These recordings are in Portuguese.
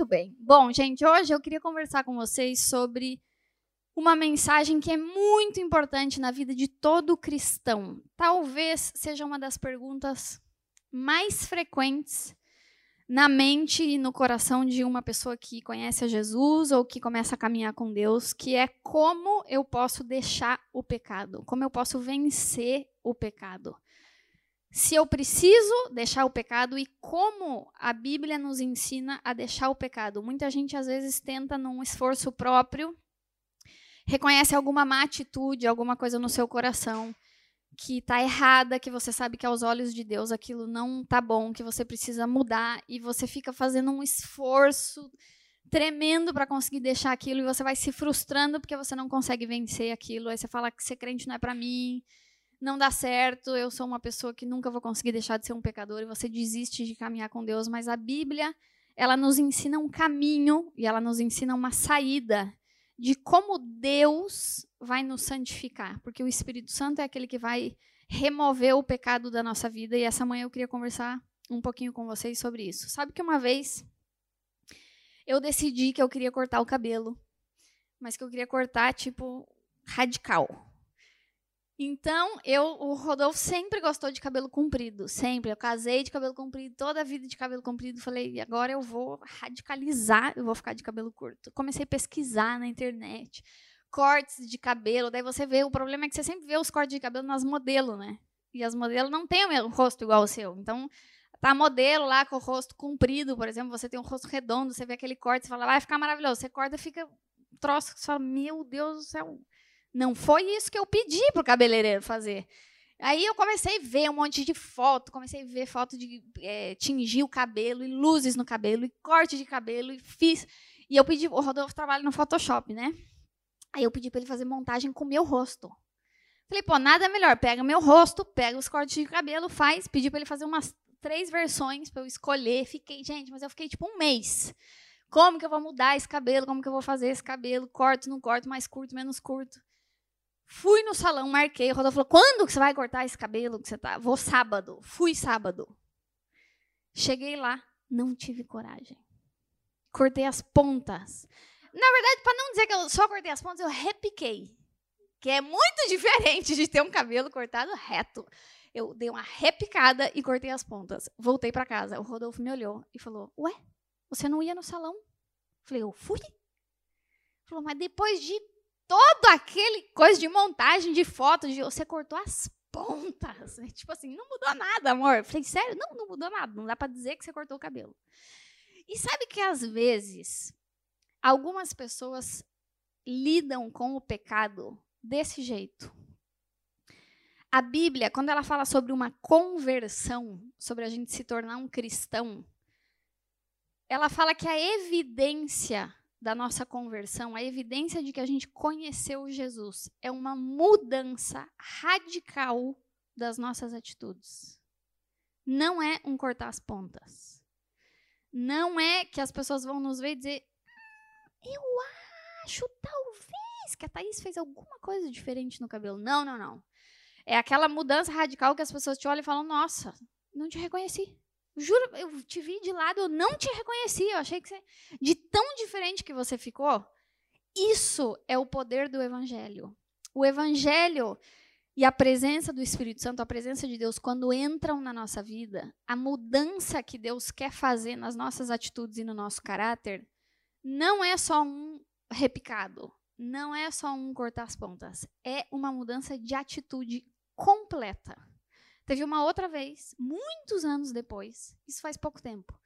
Muito bem. Bom, gente, hoje eu queria conversar com vocês sobre uma mensagem que é muito importante na vida de todo cristão. Talvez seja uma das perguntas mais frequentes na mente e no coração de uma pessoa que conhece a Jesus ou que começa a caminhar com Deus, que é como eu posso deixar o pecado, como eu posso vencer o pecado. Se eu preciso deixar o pecado e como a Bíblia nos ensina a deixar o pecado. Muita gente às vezes tenta num esforço próprio, reconhece alguma má atitude, alguma coisa no seu coração que está errada, que você sabe que aos olhos de Deus aquilo não tá bom, que você precisa mudar e você fica fazendo um esforço tremendo para conseguir deixar aquilo e você vai se frustrando porque você não consegue vencer aquilo. Aí você fala que ser crente não é para mim, não dá certo, eu sou uma pessoa que nunca vou conseguir deixar de ser um pecador e você desiste de caminhar com Deus, mas a Bíblia, ela nos ensina um caminho e ela nos ensina uma saída de como Deus vai nos santificar, porque o Espírito Santo é aquele que vai remover o pecado da nossa vida e essa manhã eu queria conversar um pouquinho com vocês sobre isso. Sabe que uma vez eu decidi que eu queria cortar o cabelo, mas que eu queria cortar tipo radical. Então, eu, o Rodolfo sempre gostou de cabelo comprido, sempre. Eu casei de cabelo comprido, toda a vida de cabelo comprido. Falei, agora eu vou radicalizar, eu vou ficar de cabelo curto. Comecei a pesquisar na internet, cortes de cabelo. Daí você vê, o problema é que você sempre vê os cortes de cabelo nas modelos, né? E as modelos não têm o rosto igual ao seu. Então, tá modelo lá com o rosto comprido, por exemplo, você tem um rosto redondo, você vê aquele corte, você fala, vai ficar maravilhoso. Você corta, fica um troço, fala, meu Deus do céu, não foi isso que eu pedi para o cabeleireiro fazer. Aí eu comecei a ver um monte de foto, comecei a ver foto de é, tingir o cabelo, e luzes no cabelo, e corte de cabelo, e fiz. E eu pedi, o Rodolfo trabalha no Photoshop, né? Aí eu pedi para ele fazer montagem com o meu rosto. Falei, pô, nada melhor, pega meu rosto, pega os cortes de cabelo, faz. Pedi para ele fazer umas três versões para eu escolher. Fiquei, gente, mas eu fiquei tipo um mês. Como que eu vou mudar esse cabelo? Como que eu vou fazer esse cabelo? Corto, não corto, mais curto, menos curto. Fui no salão, marquei. O Rodolfo falou: quando que você vai cortar esse cabelo que você tá? Vou sábado. Fui sábado. Cheguei lá, não tive coragem. Cortei as pontas. Na verdade, para não dizer que eu só cortei as pontas, eu repiquei. Que é muito diferente de ter um cabelo cortado reto. Eu dei uma repicada e cortei as pontas. Voltei para casa. O Rodolfo me olhou e falou: Ué, você não ia no salão? Falei: Eu fui. Falou, mas depois de todo aquele coisa de montagem de fotos, de você cortou as pontas. Tipo assim, não mudou nada, amor. Eu falei, sério? Não, não mudou nada. Não dá para dizer que você cortou o cabelo. E sabe que às vezes algumas pessoas lidam com o pecado desse jeito. A Bíblia, quando ela fala sobre uma conversão, sobre a gente se tornar um cristão, ela fala que a evidência da nossa conversão, a evidência de que a gente conheceu Jesus é uma mudança radical das nossas atitudes. Não é um cortar as pontas. Não é que as pessoas vão nos ver e dizer: Eu acho, talvez, que a Thaís fez alguma coisa diferente no cabelo. Não, não, não. É aquela mudança radical que as pessoas te olham e falam: Nossa, não te reconheci. Juro, eu te vi de lado, eu não te reconheci. Eu achei que você. De tão diferente que você ficou. Isso é o poder do Evangelho. O Evangelho e a presença do Espírito Santo, a presença de Deus, quando entram na nossa vida, a mudança que Deus quer fazer nas nossas atitudes e no nosso caráter, não é só um repicado, não é só um cortar as pontas, é uma mudança de atitude completa. Teve uma outra vez, muitos anos depois, isso faz pouco tempo,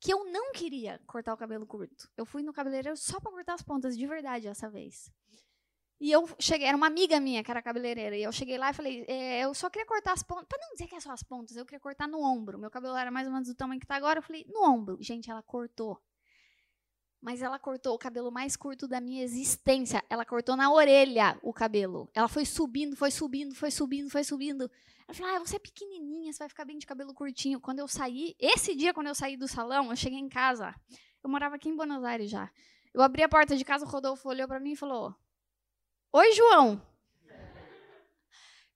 que eu não queria cortar o cabelo curto. Eu fui no cabeleireiro só para cortar as pontas, de verdade, essa vez. E eu cheguei, era uma amiga minha que era cabeleireira, e eu cheguei lá e falei, é, eu só queria cortar as pontas, para não dizer que é só as pontas, eu queria cortar no ombro. Meu cabelo era mais ou menos do tamanho que está agora, eu falei, no ombro. Gente, ela cortou mas ela cortou o cabelo mais curto da minha existência. Ela cortou na orelha o cabelo. Ela foi subindo, foi subindo, foi subindo, foi subindo. Ela falou: Ah, você é pequenininha, você vai ficar bem de cabelo curtinho. Quando eu saí, esse dia, quando eu saí do salão, eu cheguei em casa. Eu morava aqui em Buenos Aires já. Eu abri a porta de casa, o Rodolfo olhou para mim e falou: Oi, João.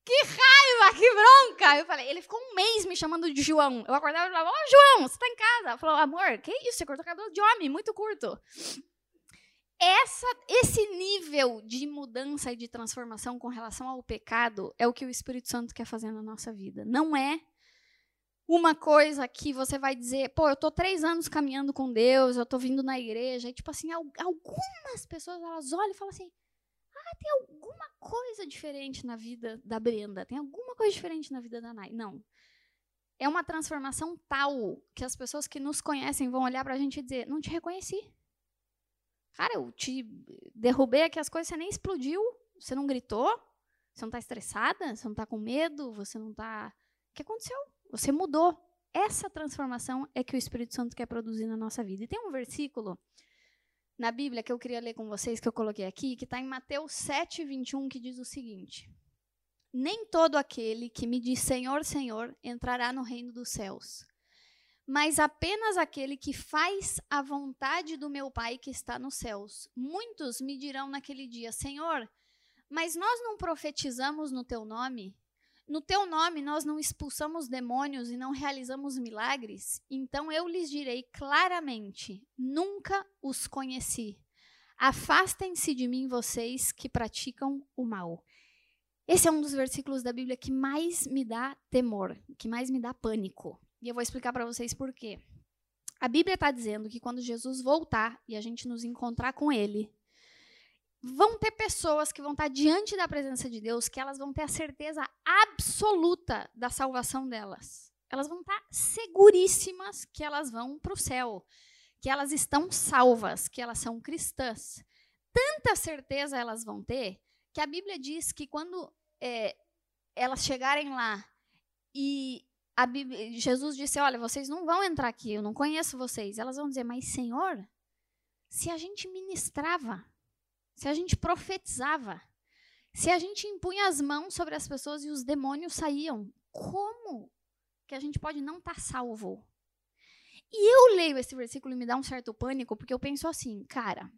Que raiva, que bronca! Eu falei, ele ficou um mês me chamando de João. Eu acordava e falava, ô oh, João, você tá em casa? Falou, amor, que isso? Você cortou o cabelo de homem, muito curto. Essa, esse nível de mudança e de transformação com relação ao pecado é o que o Espírito Santo quer fazer na nossa vida. Não é uma coisa que você vai dizer, pô, eu tô três anos caminhando com Deus, eu tô vindo na igreja, e tipo assim, algumas pessoas elas olham e falam assim, ah, tem alguma coisa diferente na vida da Brenda, tem alguma coisa diferente na vida da Nai. Não. É uma transformação tal que as pessoas que nos conhecem vão olhar pra gente e dizer, não te reconheci. Cara, eu te derrubei aqui as coisas, você nem explodiu, você não gritou, você não tá estressada, você não tá com medo, você não tá. O que aconteceu? Você mudou. Essa transformação é que o Espírito Santo quer produzir na nossa vida. E tem um versículo na Bíblia que eu queria ler com vocês, que eu coloquei aqui, que está em Mateus 7, 21, que diz o seguinte: Nem todo aquele que me diz Senhor, Senhor entrará no reino dos céus, mas apenas aquele que faz a vontade do meu Pai que está nos céus. Muitos me dirão naquele dia: Senhor, mas nós não profetizamos no teu nome? No teu nome nós não expulsamos demônios e não realizamos milagres? Então eu lhes direi claramente: nunca os conheci. Afastem-se de mim, vocês que praticam o mal. Esse é um dos versículos da Bíblia que mais me dá temor, que mais me dá pânico. E eu vou explicar para vocês por quê. A Bíblia está dizendo que quando Jesus voltar e a gente nos encontrar com Ele, vão ter pessoas que vão estar diante da presença de Deus que elas vão ter a certeza absoluta da salvação delas. Elas vão estar seguríssimas que elas vão para o céu, que elas estão salvas, que elas são cristãs. Tanta certeza elas vão ter que a Bíblia diz que quando é, elas chegarem lá e Bíblia, Jesus disse: Olha, vocês não vão entrar aqui, eu não conheço vocês. Elas vão dizer: Mas, Senhor, se a gente ministrava, se a gente profetizava, se a gente impunha as mãos sobre as pessoas e os demônios saíam, como que a gente pode não estar tá salvo? E eu leio esse versículo e me dá um certo pânico, porque eu penso assim, cara,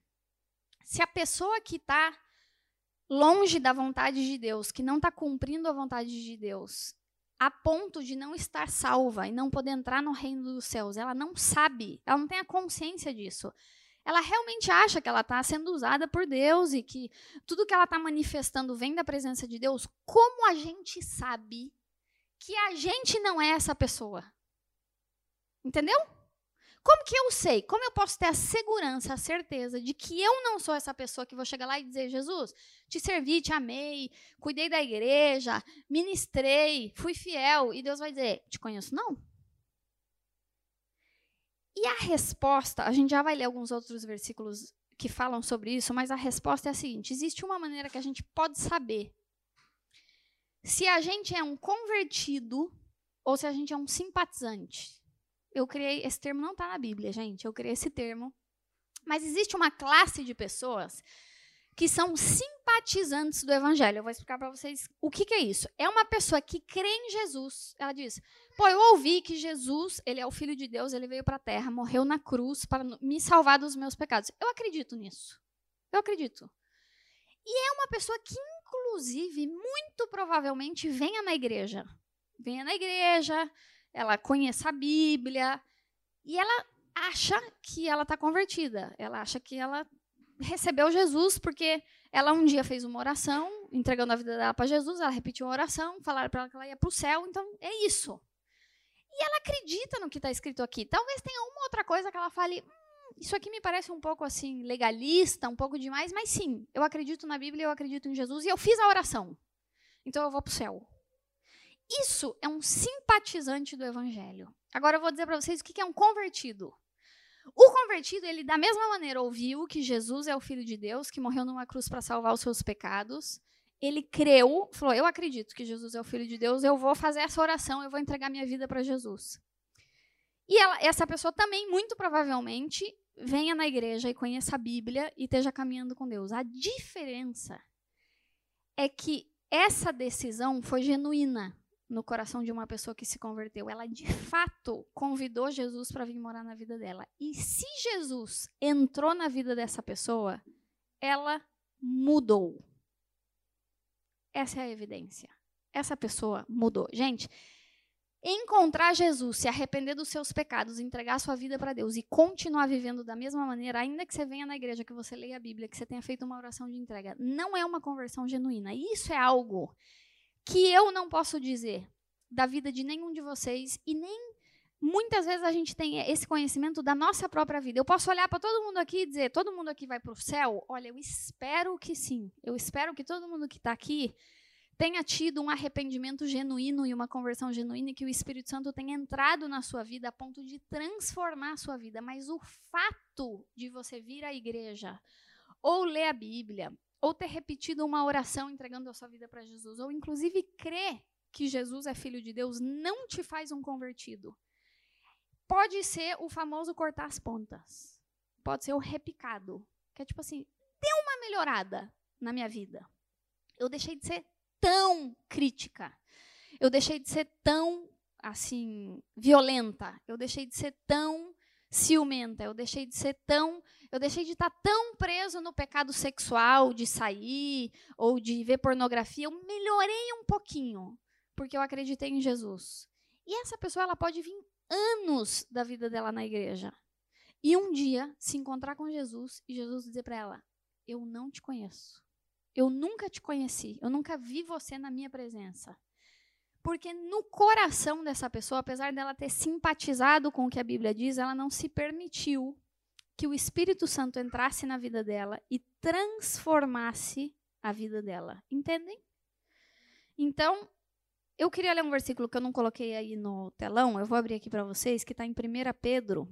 se a pessoa que está longe da vontade de Deus, que não está cumprindo a vontade de Deus, a ponto de não estar salva e não poder entrar no reino dos céus, ela não sabe, ela não tem a consciência disso ela realmente acha que ela está sendo usada por Deus e que tudo que ela está manifestando vem da presença de Deus, como a gente sabe que a gente não é essa pessoa? Entendeu? Como que eu sei? Como eu posso ter a segurança, a certeza de que eu não sou essa pessoa que vou chegar lá e dizer: Jesus, te servi, te amei, cuidei da igreja, ministrei, fui fiel. E Deus vai dizer: Te conheço? Não. E a resposta, a gente já vai ler alguns outros versículos que falam sobre isso, mas a resposta é a seguinte: existe uma maneira que a gente pode saber se a gente é um convertido ou se a gente é um simpatizante. Eu criei esse termo não está na Bíblia, gente. Eu criei esse termo, mas existe uma classe de pessoas que são simpatizantes do evangelho. Eu vou explicar para vocês o que, que, é isso. É uma pessoa que crê em Jesus. Ela diz: "Pô, eu ouvi que Jesus, ele é o filho de Deus, ele veio para a terra, morreu na cruz para me salvar dos meus pecados. Eu acredito nisso. Eu acredito. E é uma pessoa que inclusive muito provavelmente venha na igreja. Venha na igreja, ela conheça a Bíblia e ela acha que ela está convertida. Ela acha que ela recebeu Jesus porque ela um dia fez uma oração, entregando a vida dela para Jesus, ela repetiu a oração, falaram para ela que ela ia para o céu, então é isso. E ela acredita no que está escrito aqui. Talvez tenha uma outra coisa que ela fale, hum, isso aqui me parece um pouco assim legalista, um pouco demais, mas sim, eu acredito na Bíblia, eu acredito em Jesus e eu fiz a oração. Então eu vou para o céu. Isso é um simpatizante do evangelho. Agora eu vou dizer para vocês o que é um convertido. O convertido, ele da mesma maneira ouviu que Jesus é o Filho de Deus, que morreu numa cruz para salvar os seus pecados. Ele creu, falou: Eu acredito que Jesus é o Filho de Deus, eu vou fazer essa oração, eu vou entregar minha vida para Jesus. E ela, essa pessoa também, muito provavelmente, venha na igreja e conheça a Bíblia e esteja caminhando com Deus. A diferença é que essa decisão foi genuína no coração de uma pessoa que se converteu. Ela de fato convidou Jesus para vir morar na vida dela. E se Jesus entrou na vida dessa pessoa, ela mudou. Essa é a evidência. essa pessoa mudou. Gente, encontrar Jesus, se arrepender dos seus pecados, entregar sua vida para Deus e continuar vivendo da mesma maneira, ainda que você venha na igreja, que você leia a Bíblia, que você tenha feito uma oração de entrega, não é uma conversão genuína. Isso é algo que eu não posso dizer da vida de nenhum de vocês e nem muitas vezes a gente tem esse conhecimento da nossa própria vida. Eu posso olhar para todo mundo aqui e dizer: todo mundo aqui vai para o céu? Olha, eu espero que sim. Eu espero que todo mundo que está aqui tenha tido um arrependimento genuíno e uma conversão genuína e que o Espírito Santo tenha entrado na sua vida a ponto de transformar a sua vida. Mas o fato de você vir à igreja ou ler a Bíblia ou ter repetido uma oração entregando a sua vida para Jesus, ou inclusive crer que Jesus é filho de Deus, não te faz um convertido. Pode ser o famoso cortar as pontas. Pode ser o repicado. Que é tipo assim, deu uma melhorada na minha vida. Eu deixei de ser tão crítica. Eu deixei de ser tão, assim, violenta. Eu deixei de ser tão ciumenta. Eu deixei de ser tão. Eu deixei de estar tão preso no pecado sexual, de sair ou de ver pornografia. Eu melhorei um pouquinho, porque eu acreditei em Jesus. E essa pessoa ela pode vir anos da vida dela na igreja. E um dia se encontrar com Jesus e Jesus dizer para ela: Eu não te conheço. Eu nunca te conheci. Eu nunca vi você na minha presença. Porque no coração dessa pessoa, apesar dela ter simpatizado com o que a Bíblia diz, ela não se permitiu que o Espírito Santo entrasse na vida dela e transformasse a vida dela. Entendem? Então, eu queria ler um versículo que eu não coloquei aí no telão, eu vou abrir aqui para vocês, que está em 1 Pedro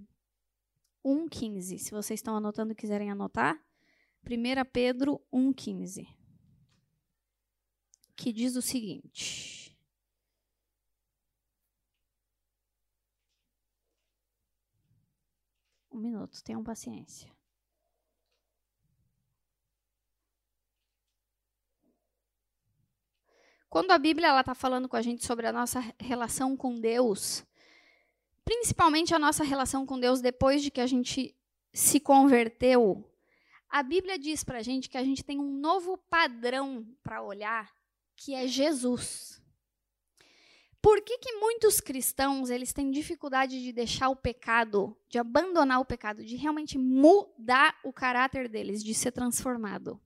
1,15. Se vocês estão anotando e quiserem anotar, 1 Pedro 1,15. Que diz o seguinte. Um minuto, tenham paciência. Quando a Bíblia está falando com a gente sobre a nossa relação com Deus, principalmente a nossa relação com Deus depois de que a gente se converteu, a Bíblia diz para a gente que a gente tem um novo padrão para olhar, que é Jesus. Por que, que muitos cristãos eles têm dificuldade de deixar o pecado, de abandonar o pecado, de realmente mudar o caráter deles, de ser transformado?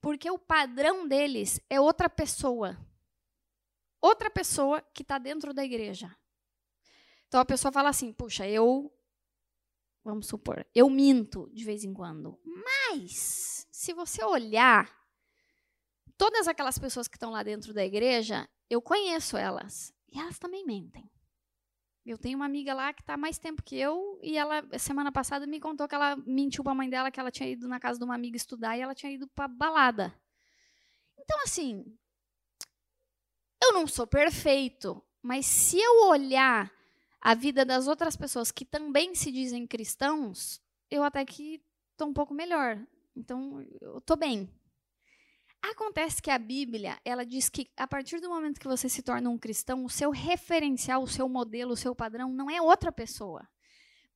Porque o padrão deles é outra pessoa. Outra pessoa que está dentro da igreja. Então a pessoa fala assim: puxa, eu. Vamos supor, eu minto de vez em quando. Mas, se você olhar, todas aquelas pessoas que estão lá dentro da igreja, eu conheço elas. E elas também mentem. Eu tenho uma amiga lá que está mais tempo que eu e ela semana passada me contou que ela mentiu para a mãe dela que ela tinha ido na casa de uma amiga estudar e ela tinha ido para balada. Então assim, eu não sou perfeito, mas se eu olhar a vida das outras pessoas que também se dizem cristãos, eu até que estou um pouco melhor. Então, eu estou bem. Acontece que a Bíblia, ela diz que a partir do momento que você se torna um cristão, o seu referencial, o seu modelo, o seu padrão não é outra pessoa.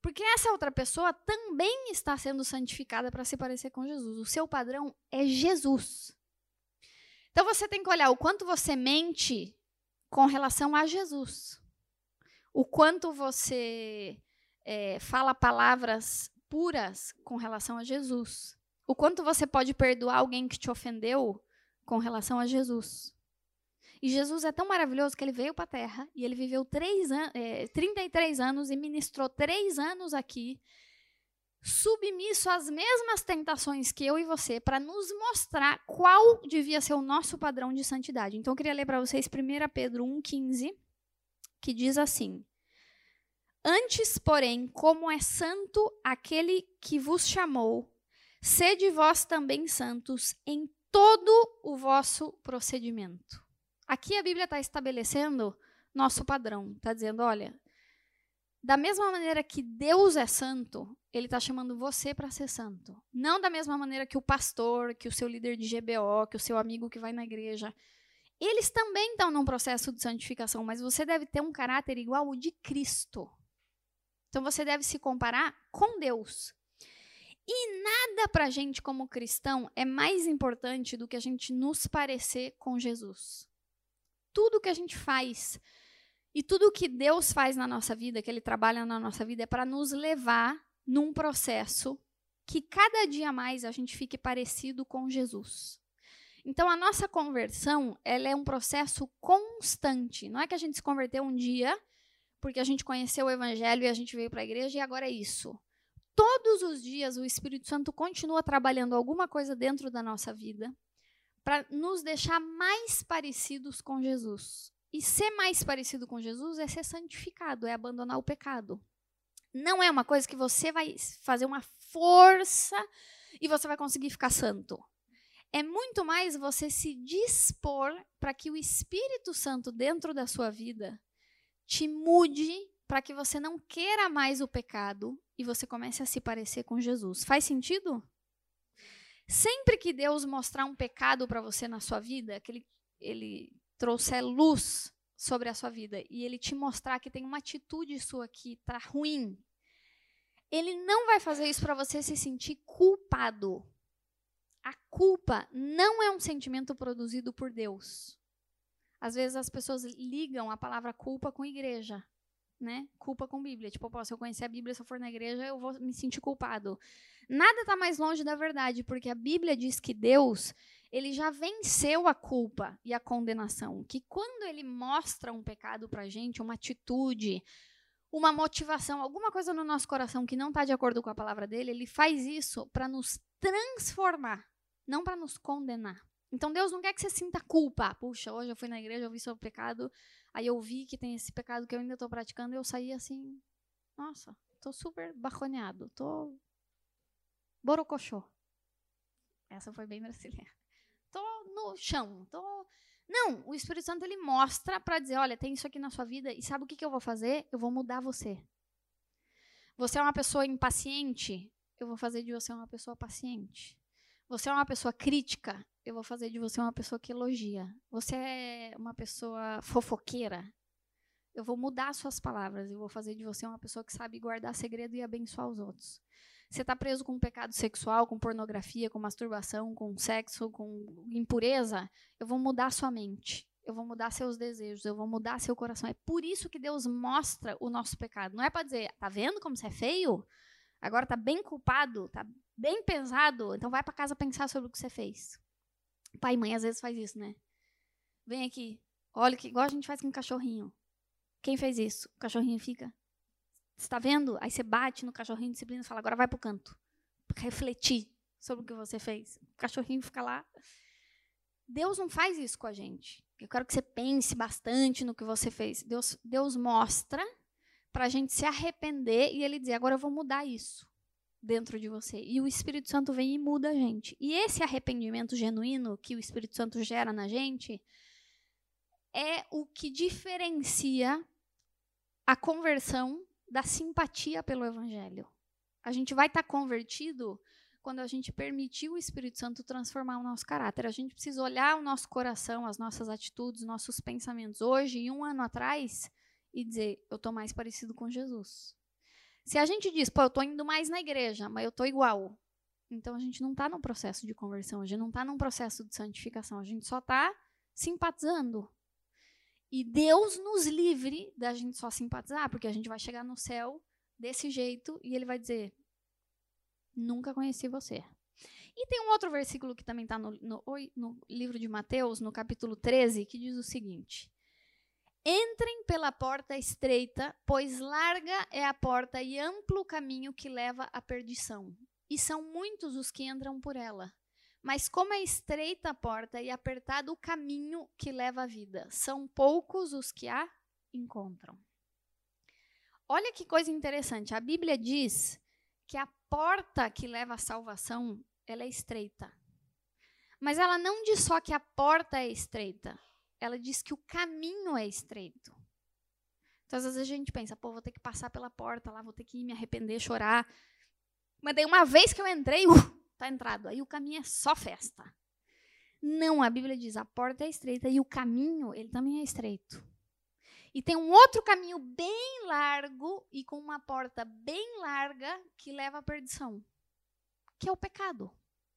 Porque essa outra pessoa também está sendo santificada para se parecer com Jesus. O seu padrão é Jesus. Então você tem que olhar o quanto você mente com relação a Jesus. O quanto você é, fala palavras puras com relação a Jesus. O quanto você pode perdoar alguém que te ofendeu com relação a Jesus. E Jesus é tão maravilhoso que ele veio para a Terra e ele viveu três an é, 33 anos e ministrou três anos aqui, submisso às mesmas tentações que eu e você, para nos mostrar qual devia ser o nosso padrão de santidade. Então eu queria ler para vocês 1 Pedro 1,15, que diz assim. Antes, porém, como é santo aquele que vos chamou, Sede vós também santos em todo o vosso procedimento. Aqui a Bíblia está estabelecendo nosso padrão. Está dizendo, olha, da mesma maneira que Deus é santo, Ele está chamando você para ser santo. Não da mesma maneira que o pastor, que o seu líder de GBO, que o seu amigo que vai na igreja. Eles também estão num processo de santificação, mas você deve ter um caráter igual ao de Cristo. Então você deve se comparar com Deus. E nada para a gente, como cristão, é mais importante do que a gente nos parecer com Jesus. tudo que a gente faz e tudo que Deus faz na nossa vida, que Ele trabalha na nossa vida, é para nos levar num processo que cada dia mais a gente fique parecido com Jesus. Então a nossa conversão, ela é um processo constante. Não é que a gente se converteu um dia porque a gente conheceu o evangelho e a gente veio para a igreja e agora é isso. Todos os dias o Espírito Santo continua trabalhando alguma coisa dentro da nossa vida para nos deixar mais parecidos com Jesus. E ser mais parecido com Jesus é ser santificado, é abandonar o pecado. Não é uma coisa que você vai fazer uma força e você vai conseguir ficar santo. É muito mais você se dispor para que o Espírito Santo dentro da sua vida te mude para que você não queira mais o pecado e você comece a se parecer com Jesus. Faz sentido? Sempre que Deus mostrar um pecado para você na sua vida, que ele, ele trouxer luz sobre a sua vida e ele te mostrar que tem uma atitude sua que está ruim, ele não vai fazer isso para você se sentir culpado. A culpa não é um sentimento produzido por Deus. Às vezes as pessoas ligam a palavra culpa com igreja, né? Culpa com Bíblia. Tipo, se eu conhecer a Bíblia, se eu for na igreja, eu vou me sentir culpado. Nada está mais longe da verdade, porque a Bíblia diz que Deus, ele já venceu a culpa e a condenação. Que quando ele mostra um pecado para gente, uma atitude, uma motivação, alguma coisa no nosso coração que não está de acordo com a palavra dele, ele faz isso para nos transformar, não para nos condenar. Então Deus não quer que você sinta culpa. Puxa, hoje eu fui na igreja, eu vi o pecado, aí eu vi que tem esse pecado que eu ainda estou praticando e eu saí assim, nossa, estou super baconeado, estou borocochô. Essa foi bem brasileira tô no chão, tô. Não, o Espírito Santo ele mostra para dizer, olha, tem isso aqui na sua vida e sabe o que, que eu vou fazer? Eu vou mudar você. Você é uma pessoa impaciente, eu vou fazer de você uma pessoa paciente. Você é uma pessoa crítica, eu vou fazer de você uma pessoa que elogia. Você é uma pessoa fofoqueira, eu vou mudar suas palavras e vou fazer de você uma pessoa que sabe guardar segredo e abençoar os outros. Você está preso com um pecado sexual, com pornografia, com masturbação, com sexo, com impureza, eu vou mudar sua mente. Eu vou mudar seus desejos, eu vou mudar seu coração. É por isso que Deus mostra o nosso pecado. Não é para dizer, tá vendo como você é feio? Agora tá bem culpado, tá bem pesado, então vai para casa pensar sobre o que você fez. Pai e mãe às vezes faz isso, né? Vem aqui, olha que igual a gente faz com um cachorrinho. Quem fez isso? O cachorrinho fica está vendo? Aí você bate no cachorrinho disciplina e fala, agora vai para o canto. Refletir sobre o que você fez. O cachorrinho fica lá. Deus não faz isso com a gente. Eu quero que você pense bastante no que você fez. Deus, Deus mostra para a gente se arrepender e ele dizer, agora eu vou mudar isso dentro de você. E o Espírito Santo vem e muda a gente. E esse arrependimento genuíno que o Espírito Santo gera na gente é o que diferencia a conversão da simpatia pelo Evangelho. A gente vai estar tá convertido quando a gente permitir o Espírito Santo transformar o nosso caráter. A gente precisa olhar o nosso coração, as nossas atitudes, nossos pensamentos hoje e um ano atrás e dizer: eu estou mais parecido com Jesus. Se a gente diz, pô, eu estou indo mais na igreja, mas eu estou igual. Então a gente não está num processo de conversão, a gente não está num processo de santificação, a gente só está simpatizando. E Deus nos livre da gente só simpatizar, porque a gente vai chegar no céu desse jeito e ele vai dizer: Nunca conheci você. E tem um outro versículo que também está no, no, no, livro de Mateus, no capítulo 13, que diz o seguinte: Entrem pela porta estreita, pois larga é a porta e amplo o caminho que leva à perdição, e são muitos os que entram por ela. Mas como é estreita a porta e apertado o caminho que leva à vida, são poucos os que a encontram. Olha que coisa interessante. A Bíblia diz que a porta que leva à salvação, ela é estreita. Mas ela não diz só que a porta é estreita. Ela diz que o caminho é estreito. Então, às vezes a gente pensa, pô, vou ter que passar pela porta lá, vou ter que me arrepender, chorar. Mas daí, uma vez que eu entrei, uh, está entrado. Aí o caminho é só festa. Não, a Bíblia diz a porta é estreita e o caminho, ele também é estreito. E tem um outro caminho bem largo e com uma porta bem larga que leva à perdição, que é o pecado.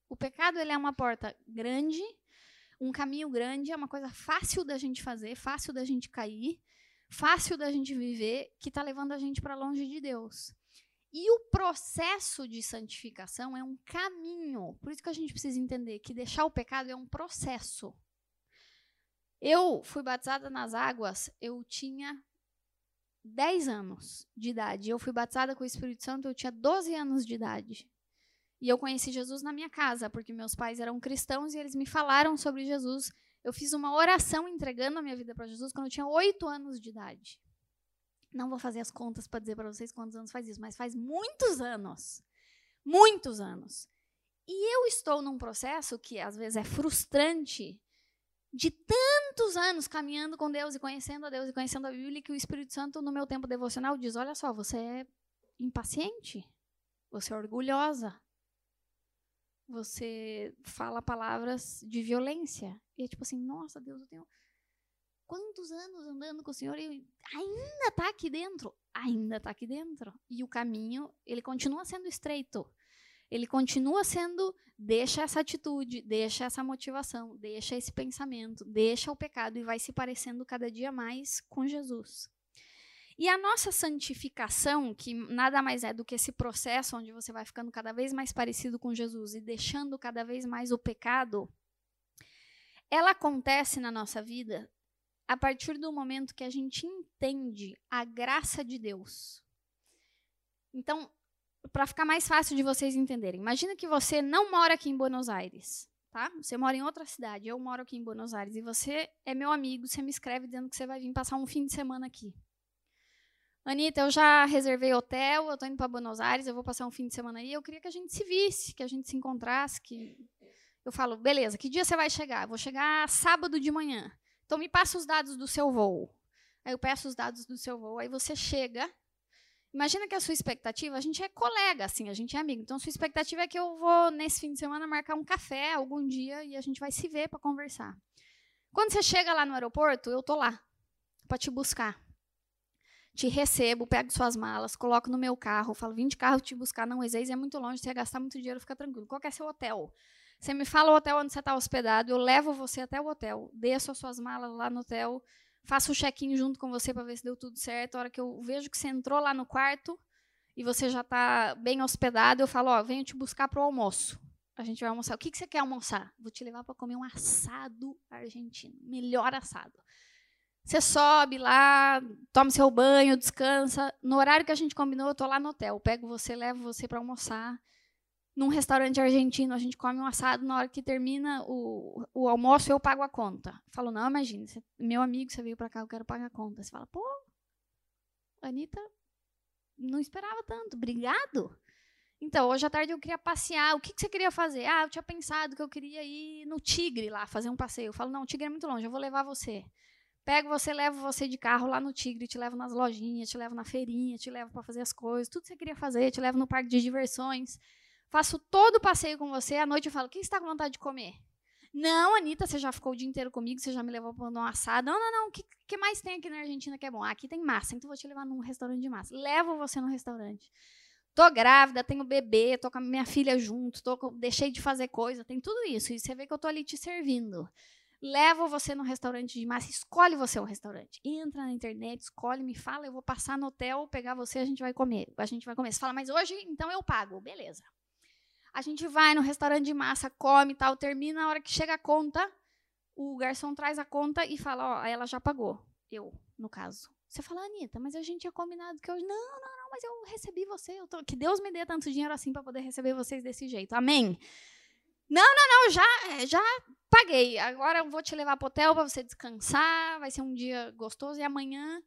O pecado ele é uma porta grande, um caminho grande é uma coisa fácil da gente fazer, fácil da gente cair, fácil da gente viver, que está levando a gente para longe de Deus. E o processo de santificação é um caminho. Por isso que a gente precisa entender que deixar o pecado é um processo. Eu fui batizada nas águas, eu tinha 10 anos de idade. Eu fui batizada com o Espírito Santo, eu tinha 12 anos de idade. E eu conheci Jesus na minha casa, porque meus pais eram cristãos e eles me falaram sobre Jesus. Eu fiz uma oração entregando a minha vida para Jesus quando eu tinha 8 anos de idade. Não vou fazer as contas para dizer para vocês quantos anos faz isso, mas faz muitos anos. Muitos anos. E eu estou num processo que às vezes é frustrante de tantos anos caminhando com Deus e conhecendo a Deus e conhecendo a Bíblia que o Espírito Santo no meu tempo devocional diz: "Olha só, você é impaciente, você é orgulhosa, você fala palavras de violência. E é tipo assim, nossa, Deus, eu tenho quantos anos andando com o Senhor e ainda está aqui dentro? Ainda está aqui dentro. E o caminho, ele continua sendo estreito. Ele continua sendo, deixa essa atitude, deixa essa motivação, deixa esse pensamento, deixa o pecado e vai se parecendo cada dia mais com Jesus. E a nossa santificação, que nada mais é do que esse processo onde você vai ficando cada vez mais parecido com Jesus e deixando cada vez mais o pecado, ela acontece na nossa vida a partir do momento que a gente entende a graça de Deus. Então, para ficar mais fácil de vocês entenderem, imagina que você não mora aqui em Buenos Aires, tá? Você mora em outra cidade, eu moro aqui em Buenos Aires e você é meu amigo, você me escreve dizendo que você vai vir passar um fim de semana aqui. Anitta, eu já reservei hotel, eu estou indo para Buenos Aires, eu vou passar um fim de semana aí. Eu queria que a gente se visse, que a gente se encontrasse. Que... Eu falo, beleza, que dia você vai chegar? Eu vou chegar sábado de manhã. Então me passa os dados do seu voo. Aí eu peço os dados do seu voo, aí você chega. Imagina que a sua expectativa, a gente é colega, assim, a gente é amigo. Então, a sua expectativa é que eu vou, nesse fim de semana, marcar um café algum dia e a gente vai se ver para conversar. Quando você chega lá no aeroporto, eu tô lá para te buscar te recebo, pego suas malas, coloco no meu carro, falo, vim de carro te buscar, não, Ezeis é muito longe, você ia gastar muito dinheiro, fica tranquilo. Qual é seu hotel? Você me fala o hotel onde você está hospedado, eu levo você até o hotel, desço as suas malas lá no hotel, faço o check-in junto com você para ver se deu tudo certo. A hora que eu vejo que você entrou lá no quarto e você já está bem hospedado, eu falo, ó, venho te buscar para o almoço. A gente vai almoçar. O que, que você quer almoçar? Vou te levar para comer um assado argentino, melhor assado. Você sobe lá, toma seu banho, descansa. No horário que a gente combinou, eu tô lá no hotel. Pego você, levo você para almoçar. Num restaurante argentino, a gente come um assado. Na hora que termina o, o almoço, eu pago a conta. Falo, não, imagina, você, meu amigo, você veio para cá, eu quero pagar a conta. Você fala, pô, Anitta, não esperava tanto, obrigado. Então, hoje à tarde eu queria passear. O que, que você queria fazer? Ah, eu tinha pensado que eu queria ir no Tigre lá, fazer um passeio. Eu falo, não, o Tigre é muito longe, eu vou levar você. Pego você, levo você de carro lá no Tigre, te levo nas lojinhas, te levo na feirinha, te levo para fazer as coisas, tudo que você queria fazer, te levo no parque de diversões. Faço todo o passeio com você, à noite eu falo, o que você está com vontade de comer? Não, Anitta, você já ficou o dia inteiro comigo, você já me levou para um assado. Não, não, não, o que, que, mais tem aqui na Argentina que é bom? Ah, aqui tem massa, então vou te levar num restaurante de massa. Levo você no restaurante. Tô grávida, tenho bebê, tô com a minha filha junto, tô, deixei de fazer coisa, tem tudo isso. E você vê que eu tô ali te servindo levo você no restaurante de massa, escolhe você um restaurante. Entra na internet, escolhe, me fala, eu vou passar no hotel, pegar você, a gente vai comer. A gente vai comer. Você fala, mas hoje então eu pago. Beleza. A gente vai no restaurante de massa, come e tal, termina, a hora que chega a conta, o garçom traz a conta e fala, ó, ela já pagou. Eu, no caso. Você fala, Anitta, mas a gente tinha combinado que hoje. Não, não, não, mas eu recebi você. Eu tô... Que Deus me dê tanto dinheiro assim para poder receber vocês desse jeito. Amém? Não, não, não, já, é, já paguei. Agora eu vou te levar pro hotel para você descansar. Vai ser um dia gostoso. E amanhã,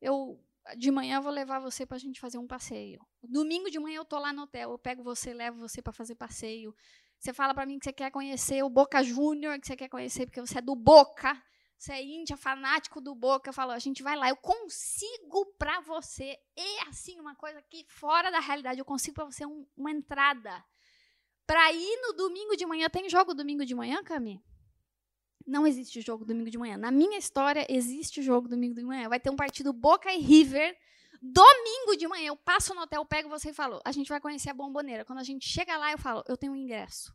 eu de manhã, eu vou levar você para a gente fazer um passeio. Domingo de manhã eu tô lá no hotel. Eu pego você, levo você para fazer passeio. Você fala para mim que você quer conhecer o Boca Júnior, que você quer conhecer porque você é do Boca. Você é índia, fanático do Boca. Eu falo, a gente vai lá. Eu consigo para você. E assim, uma coisa que fora da realidade. Eu consigo para você um, uma entrada para ir no domingo de manhã, tem jogo domingo de manhã, Cami? Não existe jogo domingo de manhã. Na minha história, existe jogo domingo de manhã. Vai ter um partido Boca e River domingo de manhã. Eu passo no hotel, pego você e falo: a gente vai conhecer a bomboneira. Quando a gente chega lá, eu falo: eu tenho um ingresso.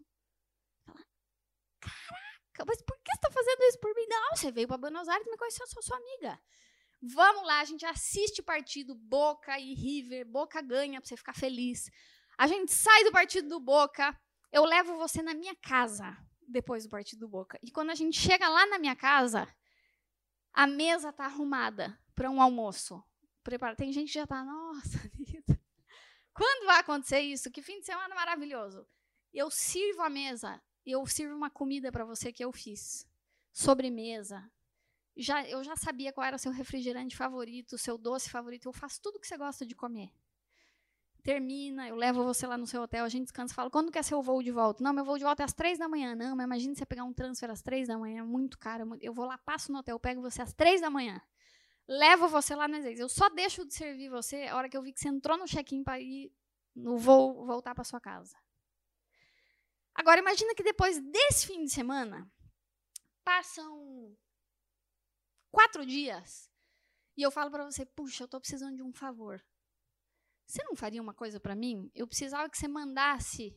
Caraca! Mas por que você está fazendo isso por mim? Não, você veio para Buenos Aires me conheceu, eu sou sua amiga. Vamos lá, a gente assiste partido Boca e River. Boca ganha para você ficar feliz. A gente sai do partido do Boca. Eu levo você na minha casa depois do partido do Boca. E quando a gente chega lá na minha casa, a mesa tá arrumada para um almoço. Prepara. Tem gente que já tá, nossa, Anitta. Quando vai acontecer isso? Que fim de semana maravilhoso. Eu sirvo a mesa, eu sirvo uma comida para você que eu fiz. Sobremesa, já, eu já sabia qual era o seu refrigerante favorito, o seu doce favorito. Eu faço tudo que você gosta de comer. Termina, eu levo você lá no seu hotel, a gente descansa, fala, quando quer ser o voo de volta? Não, meu voo de volta é às três da manhã. Não, mas imagine você pegar um transfer às três da manhã, é muito caro. Eu vou lá, passo no hotel, pego você às três da manhã. Levo você lá nas vezes. Eu só deixo de servir você a hora que eu vi que você entrou no check-in para ir no voo voltar para sua casa. Agora, imagina que depois desse fim de semana, passam quatro dias, e eu falo para você, puxa, eu estou precisando de um favor. Você não faria uma coisa para mim? Eu precisava que você mandasse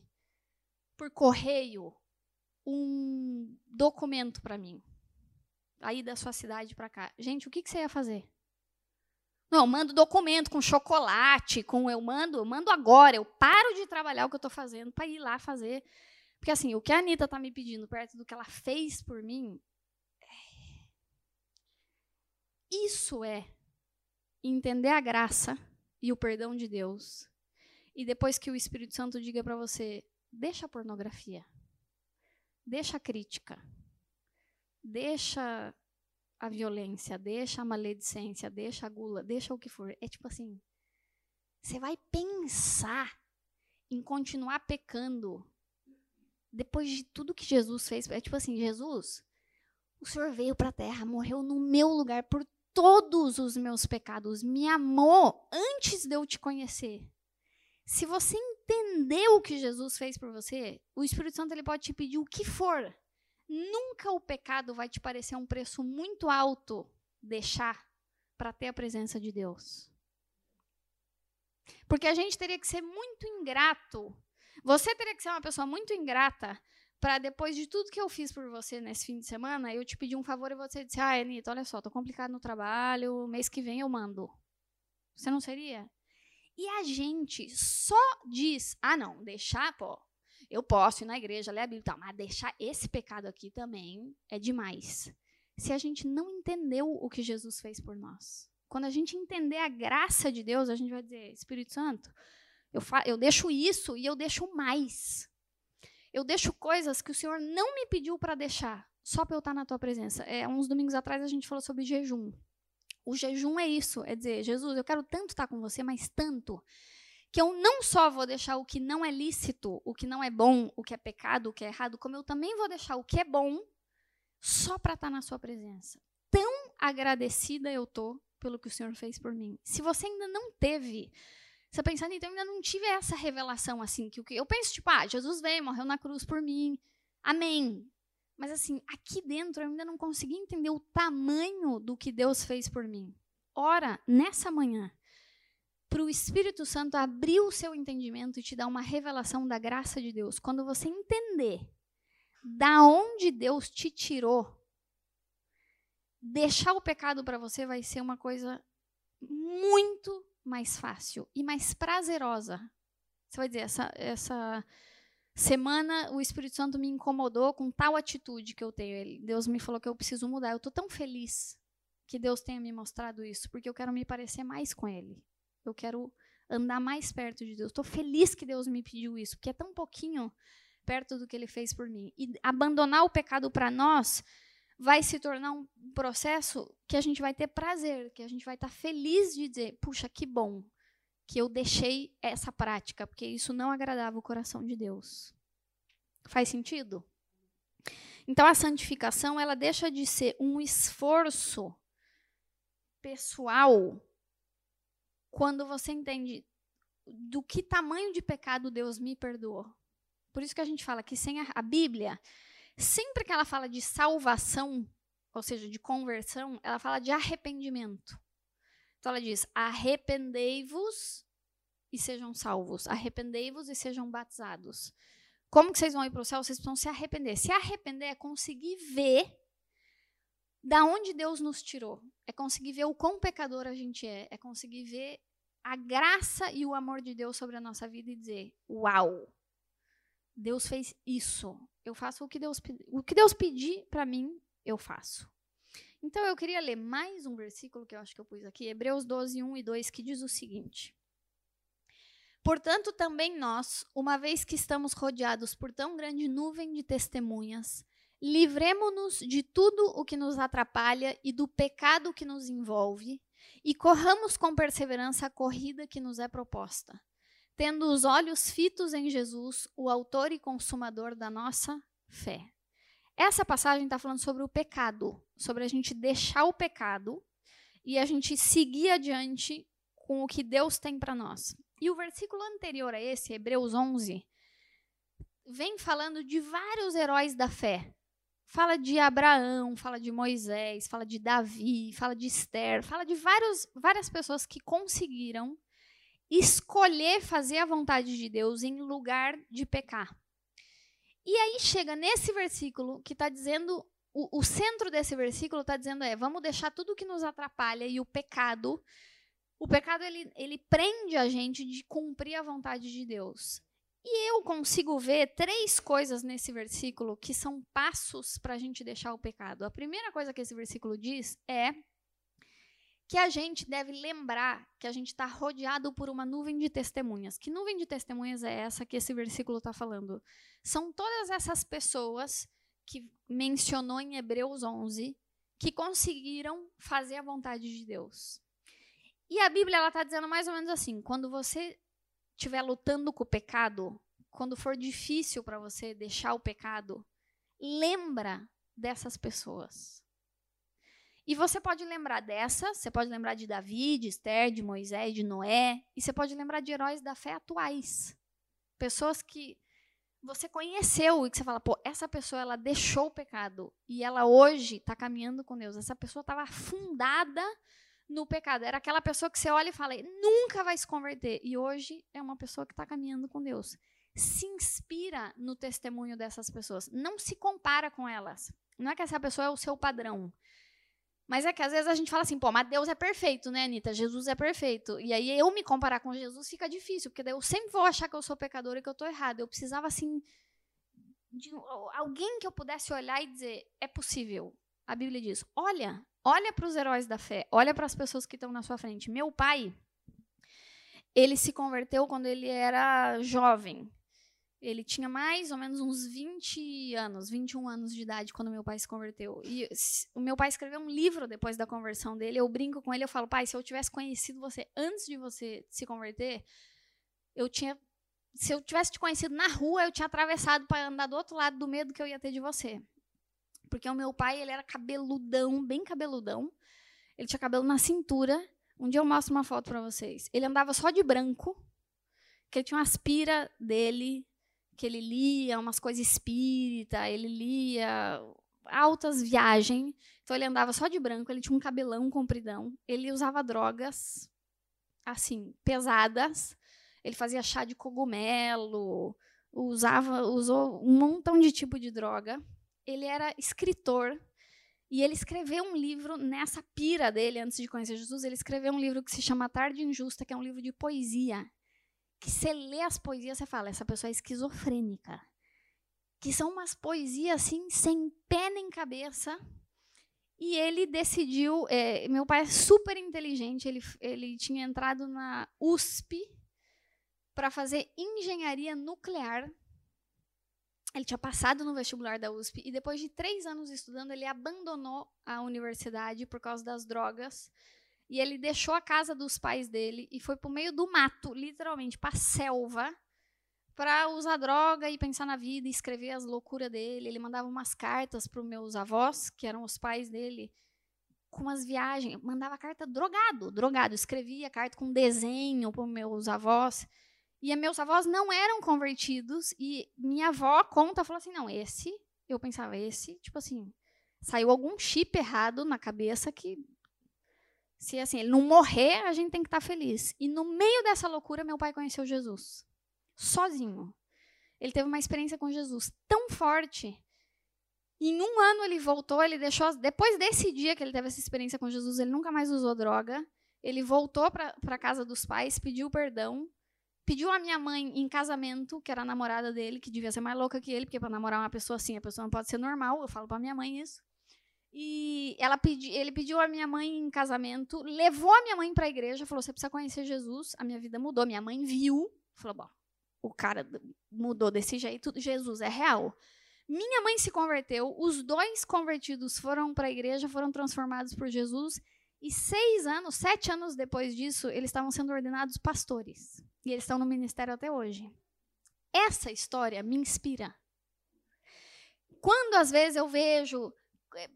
por correio um documento para mim. Aí da sua cidade para cá. Gente, o que, que você ia fazer? Não, eu mando documento com chocolate, com eu mando, eu mando agora, eu paro de trabalhar o que eu estou fazendo para ir lá fazer. Porque assim, o que a Anitta está me pedindo perto do que ela fez por mim, Isso é entender a graça e o perdão de Deus. E depois que o Espírito Santo diga para você: deixa a pornografia, deixa a crítica, deixa a violência, deixa a maledicência, deixa a gula, deixa o que for. É tipo assim: você vai pensar em continuar pecando depois de tudo que Jesus fez. É tipo assim: Jesus, o Senhor veio para a terra, morreu no meu lugar por todos os meus pecados, me amou antes de eu te conhecer. Se você entendeu o que Jesus fez por você, o Espírito Santo ele pode te pedir o que for. Nunca o pecado vai te parecer um preço muito alto deixar para ter a presença de Deus. Porque a gente teria que ser muito ingrato. Você teria que ser uma pessoa muito ingrata para depois de tudo que eu fiz por você nesse fim de semana, eu te pedi um favor e você disse: "Ah, Anitta, olha só, tô complicado no trabalho, mês que vem eu mando". Você não seria? E a gente só diz: "Ah, não, deixar, pô, eu posso ir na igreja, ler a Bíblia, tá, mas deixar esse pecado aqui também é demais". Se a gente não entendeu o que Jesus fez por nós. Quando a gente entender a graça de Deus, a gente vai dizer: "Espírito Santo, eu, eu deixo isso e eu deixo mais". Eu deixo coisas que o Senhor não me pediu para deixar, só para eu estar na tua presença. É, uns domingos atrás a gente falou sobre jejum. O jejum é isso, é dizer, Jesus, eu quero tanto estar com você, mas tanto, que eu não só vou deixar o que não é lícito, o que não é bom, o que é pecado, o que é errado, como eu também vou deixar o que é bom só para estar na sua presença. Tão agradecida eu tô pelo que o Senhor fez por mim. Se você ainda não teve você pensando, então eu ainda não tive essa revelação assim, que o que eu penso, tipo, ah, Jesus veio, morreu na cruz por mim. Amém. Mas assim, aqui dentro eu ainda não consegui entender o tamanho do que Deus fez por mim. Ora, nessa manhã, para o Espírito Santo abrir o seu entendimento e te dar uma revelação da graça de Deus. Quando você entender da onde Deus te tirou, deixar o pecado para você vai ser uma coisa muito mais fácil e mais prazerosa. Você vai dizer, essa, essa semana o Espírito Santo me incomodou com tal atitude que eu tenho. Deus me falou que eu preciso mudar. Eu estou tão feliz que Deus tenha me mostrado isso, porque eu quero me parecer mais com Ele. Eu quero andar mais perto de Deus. Estou feliz que Deus me pediu isso, porque é tão pouquinho perto do que Ele fez por mim. E abandonar o pecado para nós vai se tornar um processo que a gente vai ter prazer, que a gente vai estar tá feliz de dizer, puxa, que bom que eu deixei essa prática, porque isso não agradava o coração de Deus. Faz sentido? Então a santificação, ela deixa de ser um esforço pessoal quando você entende do que tamanho de pecado Deus me perdoou. Por isso que a gente fala que sem a, a Bíblia, Sempre que ela fala de salvação, ou seja, de conversão, ela fala de arrependimento. Então ela diz: arrependei-vos e sejam salvos, arrependei-vos e sejam batizados. como que vocês vão ir para o céu? Vocês precisam se arrepender. Se arrepender é conseguir ver da onde Deus nos tirou. É conseguir ver o quão pecador a gente é. É conseguir ver a graça e o amor de Deus sobre a nossa vida e dizer: Uau! Deus fez isso. Eu faço o que Deus, o que Deus pedir para mim, eu faço. Então eu queria ler mais um versículo que eu acho que eu pus aqui, Hebreus 12, 1 e 2, que diz o seguinte: Portanto, também nós, uma vez que estamos rodeados por tão grande nuvem de testemunhas, livremo-nos de tudo o que nos atrapalha e do pecado que nos envolve, e corramos com perseverança a corrida que nos é proposta, tendo os olhos fitos em Jesus, o Autor e Consumador da nossa fé. Essa passagem está falando sobre o pecado, sobre a gente deixar o pecado e a gente seguir adiante com o que Deus tem para nós. E o versículo anterior a esse, Hebreus 11, vem falando de vários heróis da fé. Fala de Abraão, fala de Moisés, fala de Davi, fala de Esther, fala de vários, várias pessoas que conseguiram escolher fazer a vontade de Deus em lugar de pecar. E aí chega nesse versículo que está dizendo, o, o, centro desse versículo está dizendo é, vamos deixar tudo que nos atrapalha e o pecado o pecado ele, ele prende a gente de cumprir a vontade de Deus. E eu consigo ver três coisas nesse versículo que são passos para a gente deixar o pecado. A primeira coisa que esse versículo diz é que a gente deve lembrar que a gente está rodeado por uma nuvem de testemunhas. Que nuvem de testemunhas é essa que esse versículo está falando? São todas essas pessoas que mencionou em Hebreus 11 que conseguiram fazer a vontade de Deus. E a Bíblia ela está dizendo mais ou menos assim: quando você estiver lutando com o pecado, quando for difícil para você deixar o pecado, lembra dessas pessoas. E você pode lembrar dessa, você pode lembrar de Davi, de Esther, de Moisés, de Noé, e você pode lembrar de heróis da fé atuais. Pessoas que você conheceu e que você fala, pô, essa pessoa ela deixou o pecado e ela hoje está caminhando com Deus. Essa pessoa estava afundada no pecado. Era aquela pessoa que você olha e fala, nunca vai se converter. E hoje é uma pessoa que está caminhando com Deus. Se inspira no testemunho dessas pessoas. Não se compara com elas. Não é que essa pessoa é o seu padrão. Mas é que às vezes a gente fala assim, pô, mas Deus é perfeito, né, Anitta? Jesus é perfeito. E aí eu me comparar com Jesus fica difícil, porque daí eu sempre vou achar que eu sou pecadora e que eu estou errada. Eu precisava, assim, de alguém que eu pudesse olhar e dizer, é possível. A Bíblia diz, olha, Olha para os heróis da fé, olha para as pessoas que estão na sua frente. Meu pai, ele se converteu quando ele era jovem. Ele tinha mais ou menos uns 20 anos, 21 anos de idade quando meu pai se converteu. E o meu pai escreveu um livro depois da conversão dele. Eu brinco com ele, eu falo: "Pai, se eu tivesse conhecido você antes de você se converter, eu tinha se eu tivesse te conhecido na rua, eu tinha atravessado para andar do outro lado do medo que eu ia ter de você. Porque o meu pai, ele era cabeludão, bem cabeludão. Ele tinha cabelo na cintura. Um dia eu mostro uma foto para vocês. Ele andava só de branco, que ele tinha uma aspira dele, que ele lia umas coisas espírita, ele lia altas viagens. Então ele andava só de branco, ele tinha um cabelão compridão, ele usava drogas assim, pesadas. Ele fazia chá de cogumelo, usava, usou um montão de tipo de droga ele era escritor e ele escreveu um livro nessa pira dele antes de conhecer Jesus. Ele escreveu um livro que se chama Tarde Injusta, que é um livro de poesia. Que você lê as poesias, você fala, essa pessoa é esquizofrênica. Que são umas poesias assim, sem pé nem cabeça. E ele decidiu. É, meu pai é super inteligente, ele, ele tinha entrado na USP para fazer engenharia nuclear ele tinha passado no vestibular da USP e depois de três anos estudando, ele abandonou a universidade por causa das drogas. E ele deixou a casa dos pais dele e foi para o meio do mato, literalmente, para selva, para usar droga e pensar na vida escrever as loucuras dele. Ele mandava umas cartas para os meus avós, que eram os pais dele, com umas viagens. Mandava carta drogado, drogado. Escrevia carta com desenho para os meus avós. E meus avós não eram convertidos. E minha avó conta, falou assim: não, esse, eu pensava, esse, tipo assim, saiu algum chip errado na cabeça que. Se assim, ele não morrer, a gente tem que estar tá feliz. E no meio dessa loucura, meu pai conheceu Jesus. Sozinho. ele teve uma experiência com Jesus tão forte. Em um ano ele voltou, ele deixou. Depois desse dia que ele teve essa experiência com Jesus, ele nunca mais usou droga. Ele voltou para a casa dos pais, pediu perdão, pediu a minha mãe em casamento, que era a namorada dele, que devia ser mais louca que ele, porque para namorar uma pessoa assim, a pessoa não pode ser normal. Eu falo para minha mãe isso. E ela pedi, ele pediu a minha mãe em casamento, levou a minha mãe para a igreja, falou: "Você precisa conhecer Jesus". A minha vida mudou. Minha mãe viu, falou: "Bom, o cara mudou desse jeito, Jesus é real". Minha mãe se converteu, os dois convertidos foram para a igreja, foram transformados por Jesus, e seis anos, sete anos depois disso, eles estavam sendo ordenados pastores. E eles estão no ministério até hoje. Essa história me inspira. Quando às vezes eu vejo eh,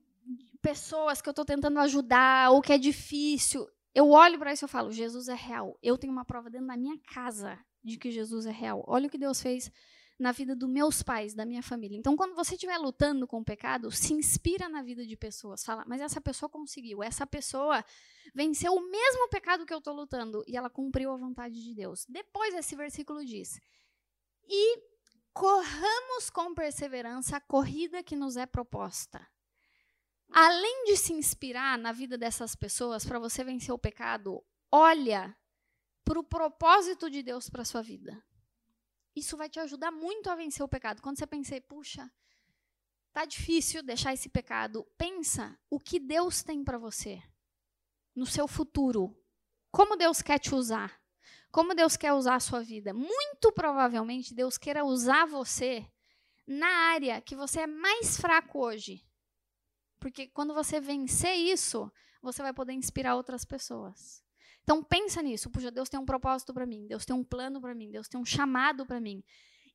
pessoas que eu estou tentando ajudar ou que é difícil, eu olho para isso e falo: Jesus é real. Eu tenho uma prova dentro da minha casa de que Jesus é real. Olha o que Deus fez na vida dos meus pais, da minha família. Então, quando você estiver lutando com o pecado, se inspira na vida de pessoas. Fala, mas essa pessoa conseguiu, essa pessoa venceu o mesmo pecado que eu estou lutando e ela cumpriu a vontade de Deus. Depois, esse versículo diz: E corramos com perseverança a corrida que nos é proposta. Além de se inspirar na vida dessas pessoas para você vencer o pecado, olha para o propósito de Deus para sua vida. Isso vai te ajudar muito a vencer o pecado. Quando você pensa, puxa, tá difícil deixar esse pecado, pensa o que Deus tem para você no seu futuro. Como Deus quer te usar? Como Deus quer usar a sua vida? Muito provavelmente Deus queira usar você na área que você é mais fraco hoje. Porque quando você vencer isso, você vai poder inspirar outras pessoas. Então pensa nisso, puxa, Deus tem um propósito para mim, Deus tem um plano para mim, Deus tem um chamado para mim.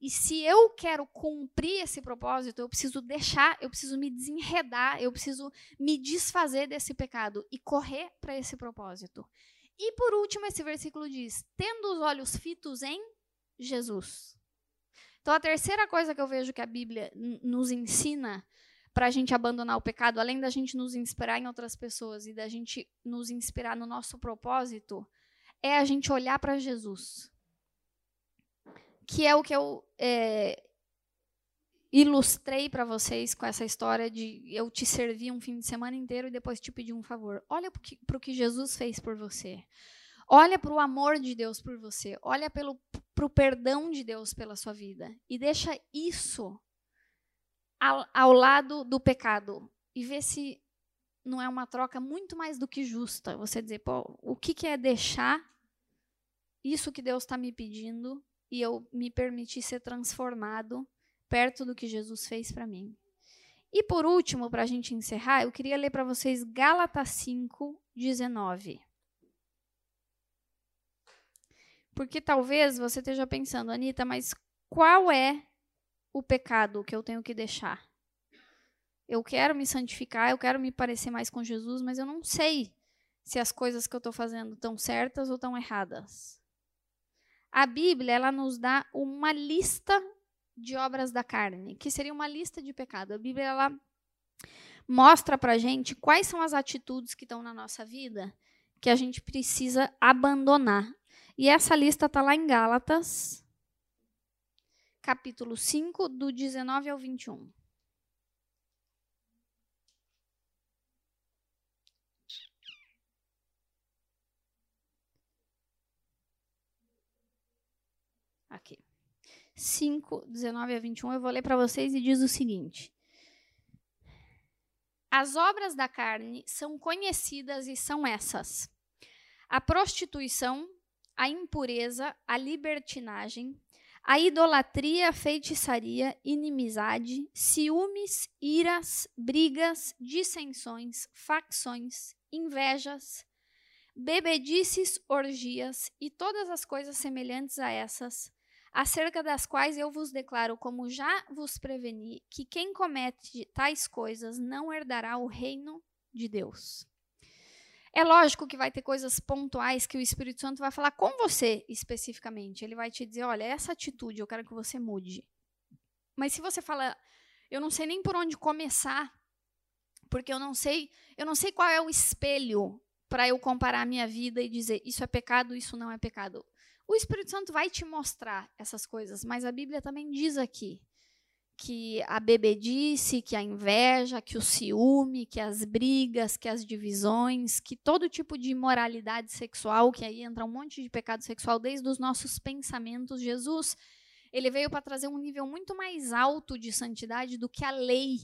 E se eu quero cumprir esse propósito, eu preciso deixar, eu preciso me desenredar, eu preciso me desfazer desse pecado e correr para esse propósito. E por último, esse versículo diz: tendo os olhos fitos em Jesus. Então, a terceira coisa que eu vejo que a Bíblia nos ensina para a gente abandonar o pecado, além da gente nos inspirar em outras pessoas e da gente nos inspirar no nosso propósito, é a gente olhar para Jesus. Que é o que eu é, ilustrei para vocês com essa história de eu te servir um fim de semana inteiro e depois te pedir um favor. Olha para o que Jesus fez por você. Olha para o amor de Deus por você. Olha para o perdão de Deus pela sua vida. E deixa isso ao, ao lado do pecado e ver se não é uma troca muito mais do que justa. Você dizer, pô, o que, que é deixar isso que Deus está me pedindo e eu me permitir ser transformado perto do que Jesus fez para mim. E por último, para a gente encerrar, eu queria ler para vocês Gálatas 5, 19. Porque talvez você esteja pensando, Anitta, mas qual é o pecado que eu tenho que deixar. Eu quero me santificar, eu quero me parecer mais com Jesus, mas eu não sei se as coisas que eu estou fazendo estão certas ou estão erradas. A Bíblia ela nos dá uma lista de obras da carne, que seria uma lista de pecado. A Bíblia ela mostra para gente quais são as atitudes que estão na nossa vida que a gente precisa abandonar. E essa lista está lá em Gálatas, capítulo 5, do 19 ao 21. Aqui. 5, 19 a 21, eu vou ler para vocês e diz o seguinte: As obras da carne são conhecidas e são essas: a prostituição, a impureza, a libertinagem, a idolatria, feitiçaria, inimizade, ciúmes, iras, brigas, dissensões, facções, invejas, bebedices, orgias e todas as coisas semelhantes a essas, acerca das quais eu vos declaro, como já vos preveni, que quem comete tais coisas não herdará o reino de Deus. É lógico que vai ter coisas pontuais que o Espírito Santo vai falar com você especificamente. Ele vai te dizer: olha, essa atitude eu quero que você mude. Mas se você fala, eu não sei nem por onde começar, porque eu não sei, eu não sei qual é o espelho para eu comparar a minha vida e dizer isso é pecado, isso não é pecado. O Espírito Santo vai te mostrar essas coisas, mas a Bíblia também diz aqui que a bebedice, que a inveja, que o ciúme, que as brigas, que as divisões, que todo tipo de imoralidade sexual, que aí entra um monte de pecado sexual desde os nossos pensamentos. Jesus, ele veio para trazer um nível muito mais alto de santidade do que a lei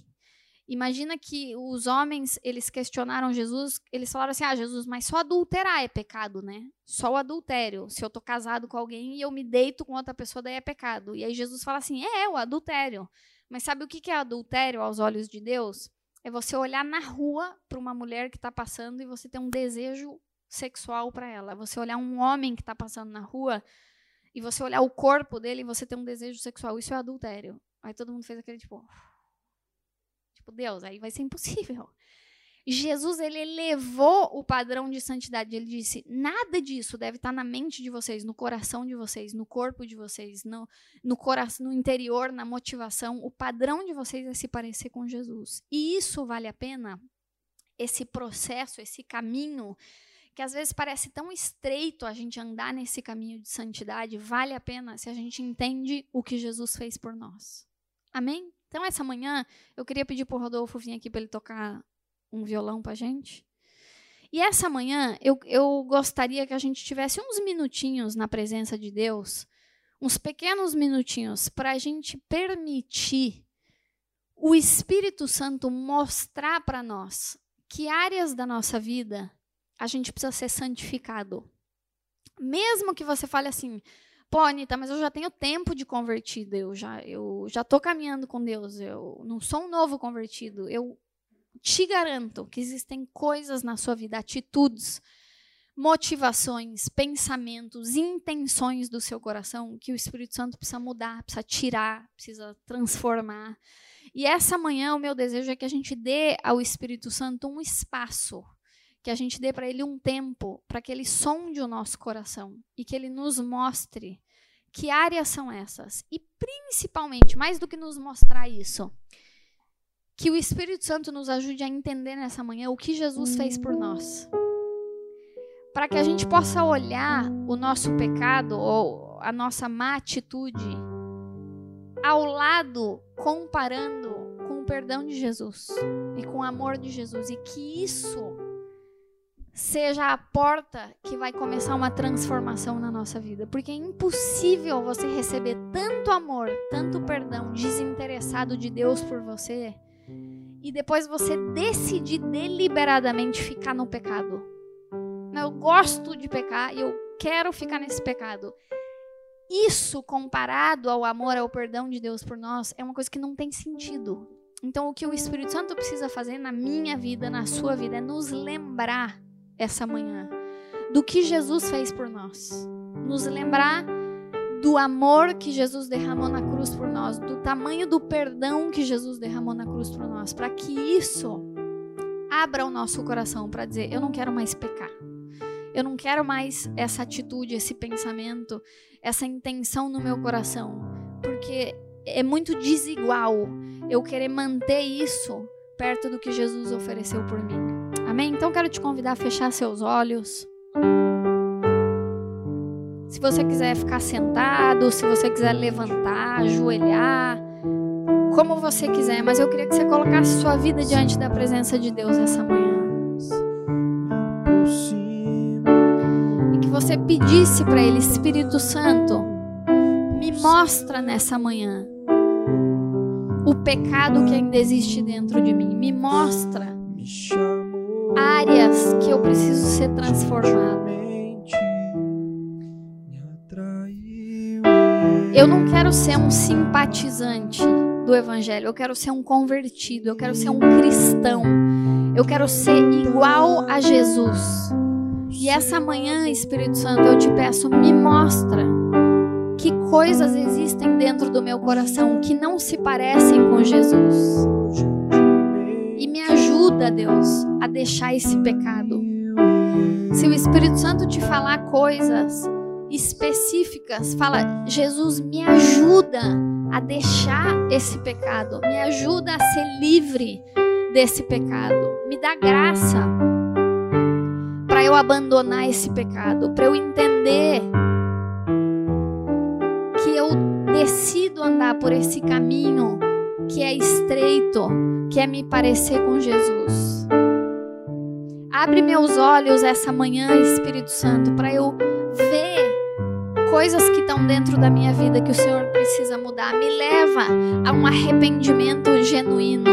Imagina que os homens, eles questionaram Jesus, eles falaram assim: "Ah, Jesus, mas só adulterar é pecado, né? Só o adultério. Se eu tô casado com alguém e eu me deito com outra pessoa, daí é pecado". E aí Jesus fala assim: "É, o adultério". Mas sabe o que é adultério aos olhos de Deus? É você olhar na rua para uma mulher que está passando e você ter um desejo sexual para ela. Você olhar um homem que está passando na rua e você olhar o corpo dele e você ter um desejo sexual. Isso é adultério. Aí todo mundo fez aquele tipo, Tipo, Deus, aí vai ser impossível. Jesus, ele elevou o padrão de santidade. Ele disse: nada disso deve estar na mente de vocês, no coração de vocês, no corpo de vocês, no, no, coração, no interior, na motivação. O padrão de vocês é se parecer com Jesus. E isso vale a pena? Esse processo, esse caminho, que às vezes parece tão estreito a gente andar nesse caminho de santidade, vale a pena se a gente entende o que Jesus fez por nós. Amém? Então, essa manhã, eu queria pedir para o Rodolfo vir aqui para ele tocar um violão para a gente. E essa manhã, eu, eu gostaria que a gente tivesse uns minutinhos na presença de Deus, uns pequenos minutinhos, para a gente permitir o Espírito Santo mostrar para nós que áreas da nossa vida a gente precisa ser santificado. Mesmo que você fale assim, Pô, Anitta, mas eu já tenho tempo de convertido, eu já eu já tô caminhando com Deus, eu não sou um novo convertido. Eu te garanto que existem coisas na sua vida, atitudes, motivações, pensamentos, intenções do seu coração que o Espírito Santo precisa mudar, precisa tirar, precisa transformar. E essa manhã o meu desejo é que a gente dê ao Espírito Santo um espaço que a gente dê para Ele um tempo para que Ele sonde o nosso coração e que Ele nos mostre que áreas são essas. E principalmente, mais do que nos mostrar isso, que o Espírito Santo nos ajude a entender nessa manhã o que Jesus fez por nós. Para que a gente possa olhar o nosso pecado ou a nossa má atitude ao lado, comparando com o perdão de Jesus e com o amor de Jesus. E que isso seja a porta que vai começar uma transformação na nossa vida. Porque é impossível você receber tanto amor, tanto perdão desinteressado de Deus por você e depois você decidir deliberadamente ficar no pecado. Eu gosto de pecar e eu quero ficar nesse pecado. Isso, comparado ao amor, ao perdão de Deus por nós, é uma coisa que não tem sentido. Então, o que o Espírito Santo precisa fazer na minha vida, na sua vida, é nos lembrar essa manhã do que Jesus fez por nós. Nos lembrar do amor que Jesus derramou na cruz por nós, do tamanho do perdão que Jesus derramou na cruz por nós, para que isso abra o nosso coração para dizer: eu não quero mais pecar. Eu não quero mais essa atitude, esse pensamento, essa intenção no meu coração, porque é muito desigual eu querer manter isso perto do que Jesus ofereceu por mim. Amém? Então quero te convidar a fechar seus olhos. Se você quiser ficar sentado, se você quiser levantar, ajoelhar, como você quiser, mas eu queria que você colocasse sua vida diante da presença de Deus essa manhã. E que você pedisse para Ele, Espírito Santo, me mostra nessa manhã o pecado que ainda existe dentro de mim. Me mostra áreas que eu preciso ser transformado. Eu não quero ser um simpatizante do Evangelho, eu quero ser um convertido, eu quero ser um cristão, eu quero ser igual a Jesus. E essa manhã, Espírito Santo, eu te peço, me mostra que coisas existem dentro do meu coração que não se parecem com Jesus a Deus a deixar esse pecado. Se o Espírito Santo te falar coisas específicas, fala: Jesus, me ajuda a deixar esse pecado, me ajuda a ser livre desse pecado, me dá graça para eu abandonar esse pecado, para eu entender que eu decido andar por esse caminho que é estreito, que é me parecer com Jesus. Abre meus olhos essa manhã, Espírito Santo, para eu ver coisas que estão dentro da minha vida que o Senhor precisa mudar. Me leva a um arrependimento genuíno.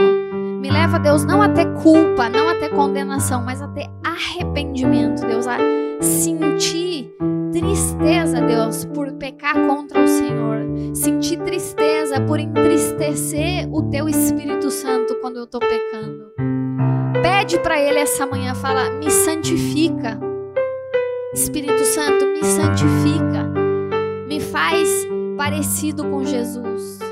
Me leva, Deus, não a ter culpa, não a ter condenação, mas a ter arrependimento, Deus, a sentir tristeza, Deus, por pecar contra o Senhor. Sentir tristeza por entristecer o teu Espírito Santo quando eu estou pecando. Pede para Ele essa manhã, fala, me santifica. Espírito Santo, me santifica. Me faz parecido com Jesus.